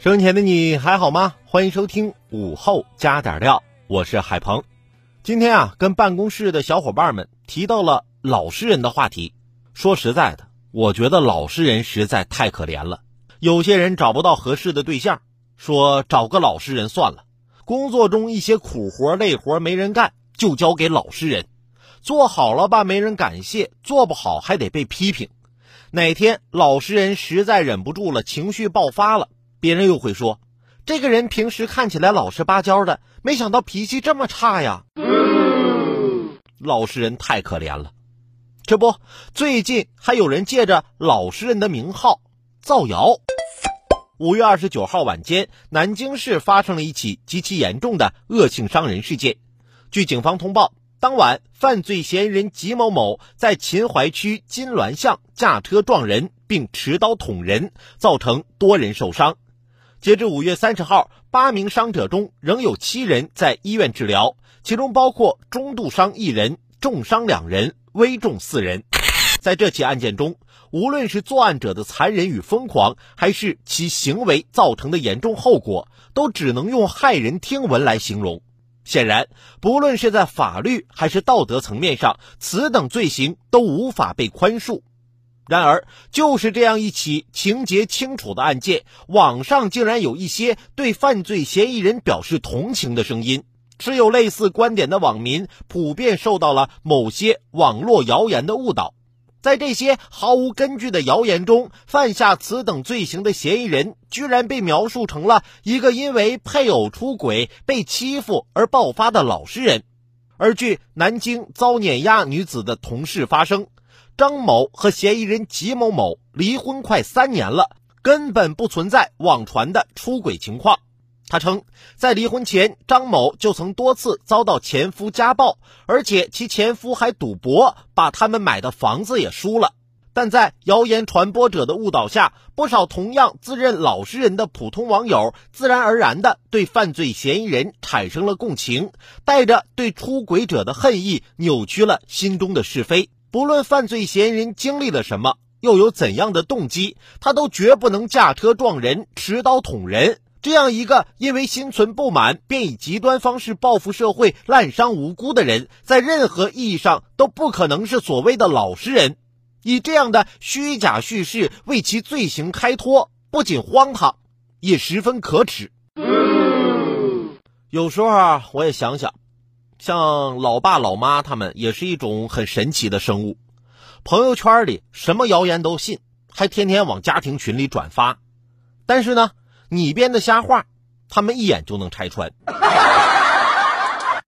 生前的你还好吗？欢迎收听午后加点料，我是海鹏。今天啊，跟办公室的小伙伴们提到了老实人的话题。说实在的，我觉得老实人实在太可怜了。有些人找不到合适的对象，说找个老实人算了。工作中一些苦活累活没人干，就交给老实人。做好了吧，没人感谢；做不好还得被批评。哪天老实人实在忍不住了，情绪爆发了。别人又会说，这个人平时看起来老实巴交的，没想到脾气这么差呀。老实人太可怜了。这不，最近还有人借着老实人的名号造谣。五月二十九号晚间，南京市发生了一起极其严重的恶性伤人事件。据警方通报，当晚犯罪嫌疑人吉某某在秦淮区金銮巷驾车撞人，并持刀捅人，造成多人受伤。截至五月三十号，八名伤者中仍有七人在医院治疗，其中包括中度伤一人、重伤两人、危重四人。在这起案件中，无论是作案者的残忍与疯狂，还是其行为造成的严重后果，都只能用骇人听闻来形容。显然，不论是在法律还是道德层面上，此等罪行都无法被宽恕。然而，就是这样一起情节清楚的案件，网上竟然有一些对犯罪嫌疑人表示同情的声音。持有类似观点的网民普遍受到了某些网络谣言的误导。在这些毫无根据的谣言中，犯下此等罪行的嫌疑人，居然被描述成了一个因为配偶出轨被欺负而爆发的老实人。而据南京遭碾压女子的同事发声。张某和嫌疑人吉某某离婚快三年了，根本不存在网传的出轨情况。他称，在离婚前，张某就曾多次遭到前夫家暴，而且其前夫还赌博，把他们买的房子也输了。但在谣言传播者的误导下，不少同样自认老实人的普通网友，自然而然地对犯罪嫌疑人产生了共情，带着对出轨者的恨意，扭曲了心中的是非。不论犯罪嫌疑人经历了什么，又有怎样的动机，他都绝不能驾车撞人、持刀捅人。这样一个因为心存不满便以极端方式报复社会、滥伤无辜的人，在任何意义上都不可能是所谓的老实人。以这样的虚假叙事为其罪行开脱，不仅荒唐，也十分可耻。有时候啊，我也想想。像老爸老妈他们也是一种很神奇的生物，朋友圈里什么谣言都信，还天天往家庭群里转发。但是呢，你编的瞎话，他们一眼就能拆穿。